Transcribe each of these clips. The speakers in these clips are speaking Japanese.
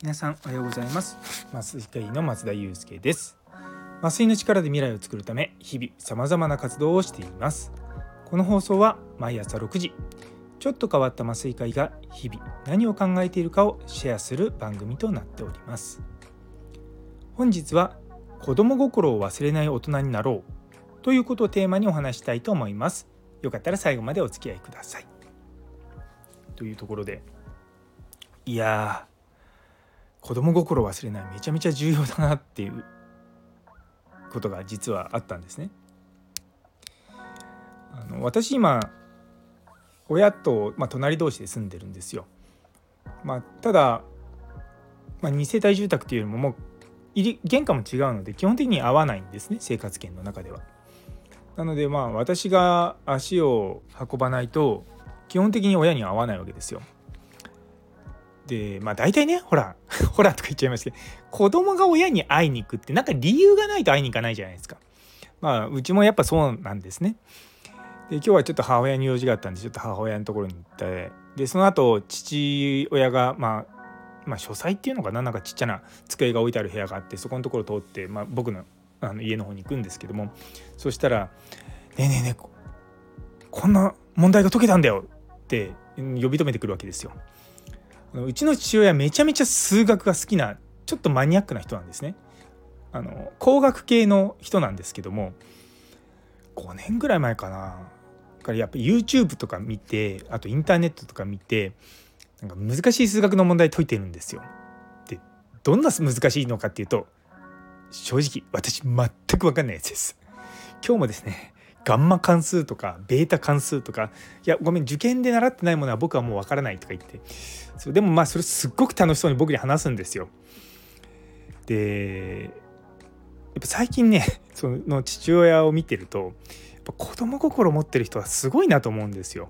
皆さんおはようございます。麻酔科医の松田祐介です。麻酔の力で未来を作るため日々様々な活動をしています。この放送は毎朝6時ちょっと変わった麻酔科医が日々何を考えているかをシェアする番組となっております。本日は子供心を忘れない大人になろうということをテーマにお話したいと思います。よかったら最後までお付き合いくださいというところでいや子供心忘れないめちゃめちゃ重要だなっていうことが実はあったんですね。あの私今親と、まあ、隣同士で住んでるんですよ。まあ、ただ、まあ、2世帯住宅っていうよりももう入り玄関も違うので基本的に合わないんですね生活圏の中では。なのでまあ私が足を運ばないと基本的に親には合わないわけですよ。でまあ大体ねほら ほらとか言っちゃいますけど子供が親に会いに行くってなんか理由がないと会いに行かないじゃないですか。まあうちもやっぱそうなんですね。で今日はちょっと母親に用事があったんでちょっと母親のところに行ってでその後父親がまあまあ書斎っていうのかな？なんかちっちゃな机が置いてある部屋があってそこのところ通って、まあ、僕のあの家の方に行くんですけどもそしたら「ねえねえねえこんな問題が解けたんだよ」って呼び止めてくるわけですよ。うちの父親めちゃめちゃ数学が好きなちょっとマニアックな人なんですね。あの工学系の人なんですけども5年ぐらい前かなからやっぱ YouTube とか見てあとインターネットとか見てなんか難しい数学の問題解いてるんですよ。でどんな難しいのかっていうと正直私全く分かんないやつです。今日もですねガンマ関数とかベータ関数とかいやごめん受験で習ってないものは僕はもうわからないとか言ってそうでもまあそれすっごく楽しそうに僕に話すんですよ。でやっぱ最近ね その父親を見てるとやっぱ子供心持ってる人はすごいなと思うんですよ。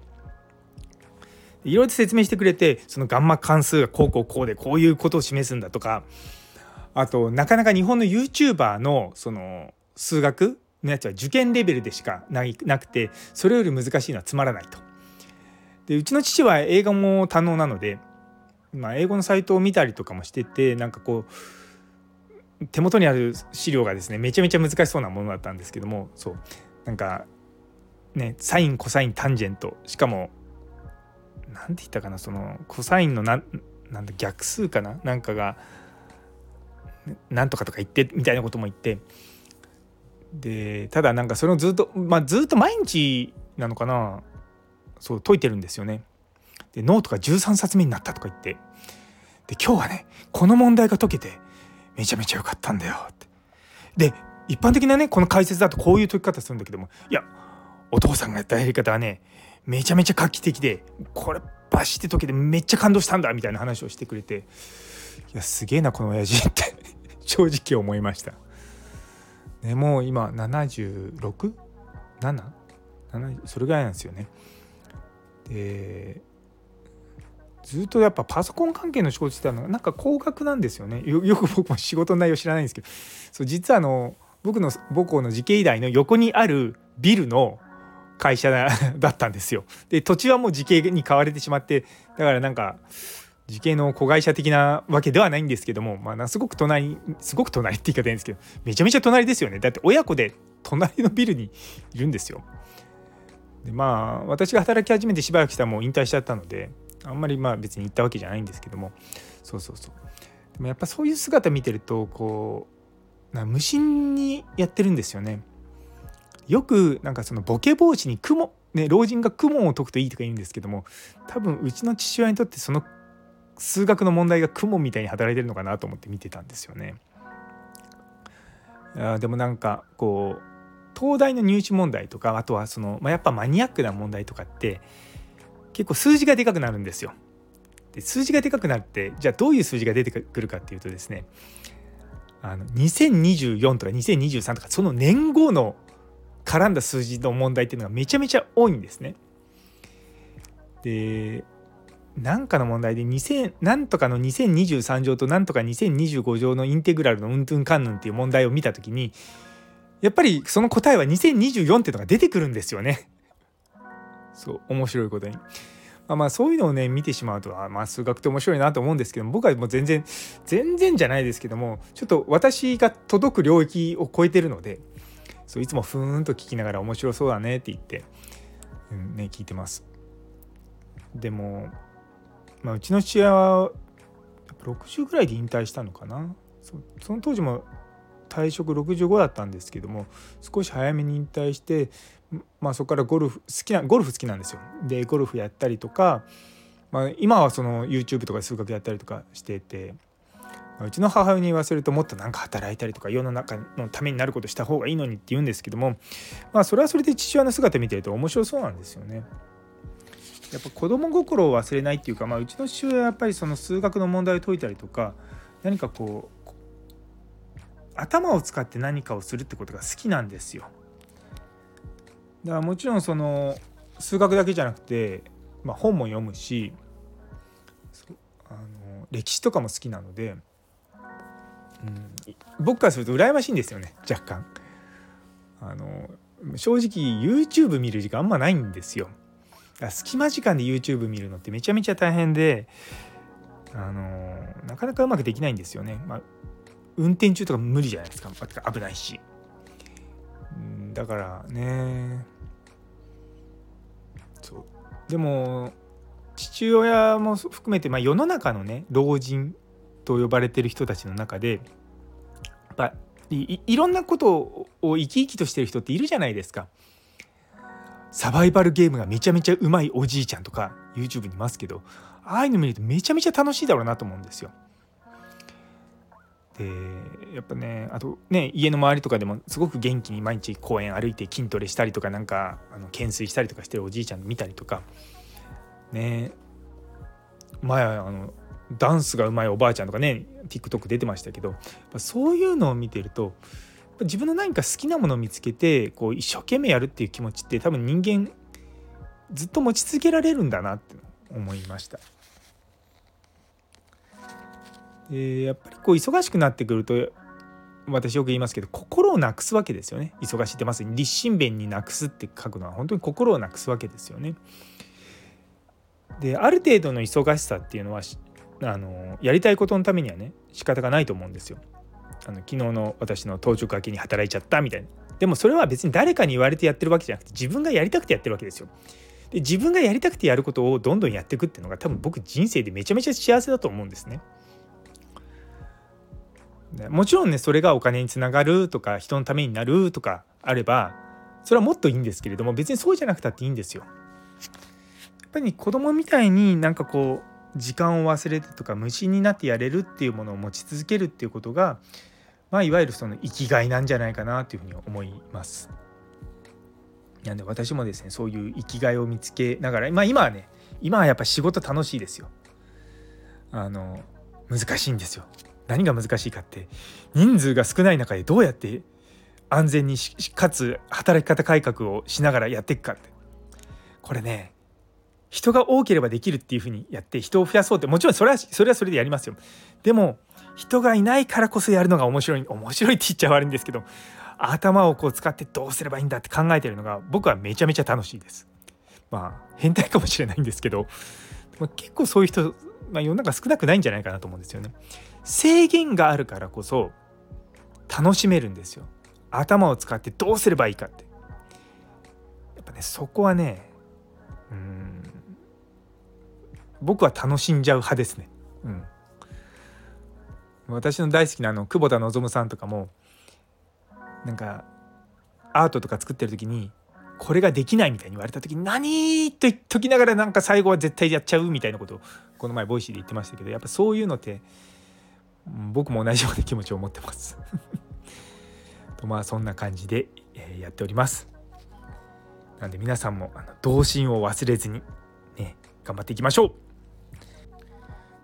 いろいろと説明してくれてそのガンマ関数がこうこうこうでこういうことを示すんだとかあとなかなか日本の YouTuber のその数学のやつは受験レベルでしかないなくてそれより難しいのはつまらないと。でうちの父は英語も堪能なので、まあ、英語のサイトを見たりとかもしててなんかこう手元にある資料がですねめちゃめちゃ難しそうなものだったんですけどもそう。なんかねサインコサインタンジェント。しかも何て言ったかなそのコサインのななんだ逆数かな？なんかがなんとかとか言ってみたいなことも言ってでただなんかそれをずっとまあずっと毎日なのかなそう解いてるんですよね。でノートが13冊目になったとか言ってで今日はねこの問題が解けてめちゃめちゃ良かったんだよって。で一般的なねこの解説だとこういう解き方するんだけどもいやお父さんがやったやり方はねめちゃめちゃ画期的でこれバシって解けてめっちゃ感動したんだみたいな話をしてくれていやすげえなこの親父って正直思いました。ね、もう今 76?7? それぐらいなんですよね。でずっとやっぱパソコン関係の仕事してたのがなんか高額なんですよねよく僕も仕事の内容知らないんですけどそう実はあの僕の母校の慈恵医大の横にあるビルの会社だったんですよ。で土地はもう慈恵に買われてしまってだからなんか慈恵の子会社的なわけではないんですけども、まあ、すごく隣すごく隣って言い方いいんですけどめちゃめちゃ隣ですよねだって親子で隣のビルにいるんですよ。でまあ私が働き始めてしばらくしたらもう引退しちゃったのであんまりまあ別に行ったわけじゃないんですけどもそうそうそうでもやっぱそういう姿見てるとこうな無心にやってるんですよね。よくなんかそのボケ防止に雲ね老人が雲を解くといいとか言うんですけども多分うちの父親にとってその数学の問題が雲みたいに働いてるのかなと思って見てたんですよね。いやでもなんかこう東大の入試問題とかあとはその、まあ、やっぱマニアックな問題とかって結構数字がでかくなるんですよ。で数字がでかくなってじゃあどういう数字が出てくるかっていうとですねあの2024とか2023とかその年号の絡んだ数字の問題っていうのがめちゃめちゃ多いんですね。でなんかの問題で2000なんとかの2023乗となんとか2025乗のインテグラルのうんとんかんぬんっていう問題を見た時にやっぱりその答えは2024っていうのが出てくるんですよね。そう面白いことに。まあ、まあそういうのをね見てしまうとあまあ数学って面白いなと思うんですけど僕はもう全然全然じゃないですけどもちょっと私が届く領域を超えてるのでそういつもふーんと聞きながら面白そうだねって言って、うんね、聞いてます。でも、まあ、うちの父親は60ぐらいで引退したのかなその当時も退職65だったんですけども少し早めに引退してまあ、そこからゴルフ好きなゴルフ好きなんですよ。でゴルフやったりとか、まあ、今はその YouTube とか数学やったりとかしてて、うちの母親に言わせるともっとなんか働いたりとか世の中のためになることした方がいいのにって言うんですけどもまあそれはそれで父親の姿見てると面白そうなんですよね。やっぱ子供心を忘れないっていうか、まあ、うちの父親はやっぱりその数学の問題を解いたりとか何かこう頭を使って何かをするってことが好きなんですよ。だからもちろんその数学だけじゃなくて、まあ、本も読むしあの歴史とかも好きなので、うん、僕からすると羨ましいんですよね若干。あの正直 YouTube 見る時間あんまないんですよ。隙間時間で YouTube 見るのってめちゃめちゃ大変であのなかなかうまくできないんですよね。まあ、運転中とか無理じゃないですか危ないし。だからねそうでも父親も含めて、まあ、世の中のね老人と呼ばれてる人たちの中でやっぱいいろんなことを生き生きとしてる人っているじゃないですか。サバイバルゲームがめちゃめちゃうまいおじいちゃんとか YouTube にいますけどああいうの見るとめちゃめちゃ楽しいだろうなと思うんですよ。でやっぱねあとね家の周りとかでもすごく元気に毎日公園歩いて筋トレしたりとかなんかあの懸垂したりとかしてるおじいちゃん見たりとかね前あのダンスがうまいおばあちゃんとかね TikTok 出てましたけどそういうのを見てると自分の何か好きなものを見つけてこう一生懸命やるっていう気持ちって多分人間ずっと持ち続けられるんだなって思いました。でやっぱりこう忙しくなってくると私よく言いますけど心をなくすわけですよね忙しいってまさに立身弁になくすって書くのは本当に心をなくすわけですよね。である程度の忙しさっていうのはあのやりたいことのためにはね仕方がないと思うんですよ。あの昨日の私の当直明けに働いちゃったみたいな。でもそれは別に誰かに言われてやってるわけじゃなくて自分がやりたくてやってるわけですよ。で自分がやりたくてやることをどんどんやっていくっていうのが多分僕人生でめちゃめちゃ幸せだと思うんですね。もちろんねそれがお金につながるとか人のためになるとかあればそれはもっといいんですけれども別にそうじゃなくたっていいんですよ。やっぱり子供みたいになんかこう時間を忘れてとか無心になってやれるっていうものを持ち続けるっていうことが、まあ、いわゆるその生きがいなんじゃないかなというふうに思います。なんで私もですねそういう生きがいを見つけながら、まあ、今はね今はやっぱ仕事楽しいですよ。あの難しいんですよ何が難しいかって人数が少ない中でどうやって安全にかつ働き方改革をしながらやっていくかってこれね人が多ければできるっていうふうにやって人を増やそうってもちろんそれはそれはそれでやりますよ。でも人がいないからこそやるのが面白い面白いって言っちゃ悪いんですけど頭をこう使ってどうすればいいんだって考えてるのが僕はめちゃめちゃ楽しいです。まあ変態かもしれないんですけど結構そういう人、まあ、世の中少なくないんじゃないかなと思うんですよね。制限があるからこそ楽しめるんですよ。頭を使ってどうすればいいかって。やっぱねそこはね僕は楽しんじゃう派ですね。うん。私の大好きなあの久保田望さんとかもなんかアートとか作ってる時にこれができないみたいに言われた時に何と言っときながらなんか最後は絶対やっちゃうみたいなことをこの前ボイシーで言ってましたけどやっぱそういうのって僕も同じような気持ちを持ってます。とまあそんな感じで、えやっております。なんで皆さんもあの童心を忘れずにね頑張っていきましょう。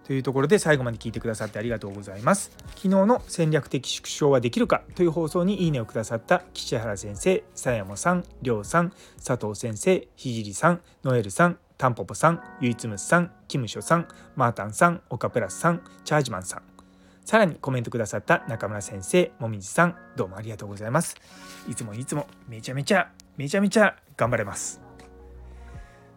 というところで最後まで聞いてくださってありがとうございます。昨日の戦略的縮小はできるかという放送にいいねをくださった岸原先生、佐山さん、りょうさん、佐藤先生、ひじりさん、ノエルさん、タンポポさん、ゆいつむさん、キムショさん、マータンさん、オカプラスさん、チャージマンさん、さらにコメントくださった中村先生、もみじさん、どうもありがとうございます。いつもいつもめちゃめちゃめちゃめちゃ頑張れます。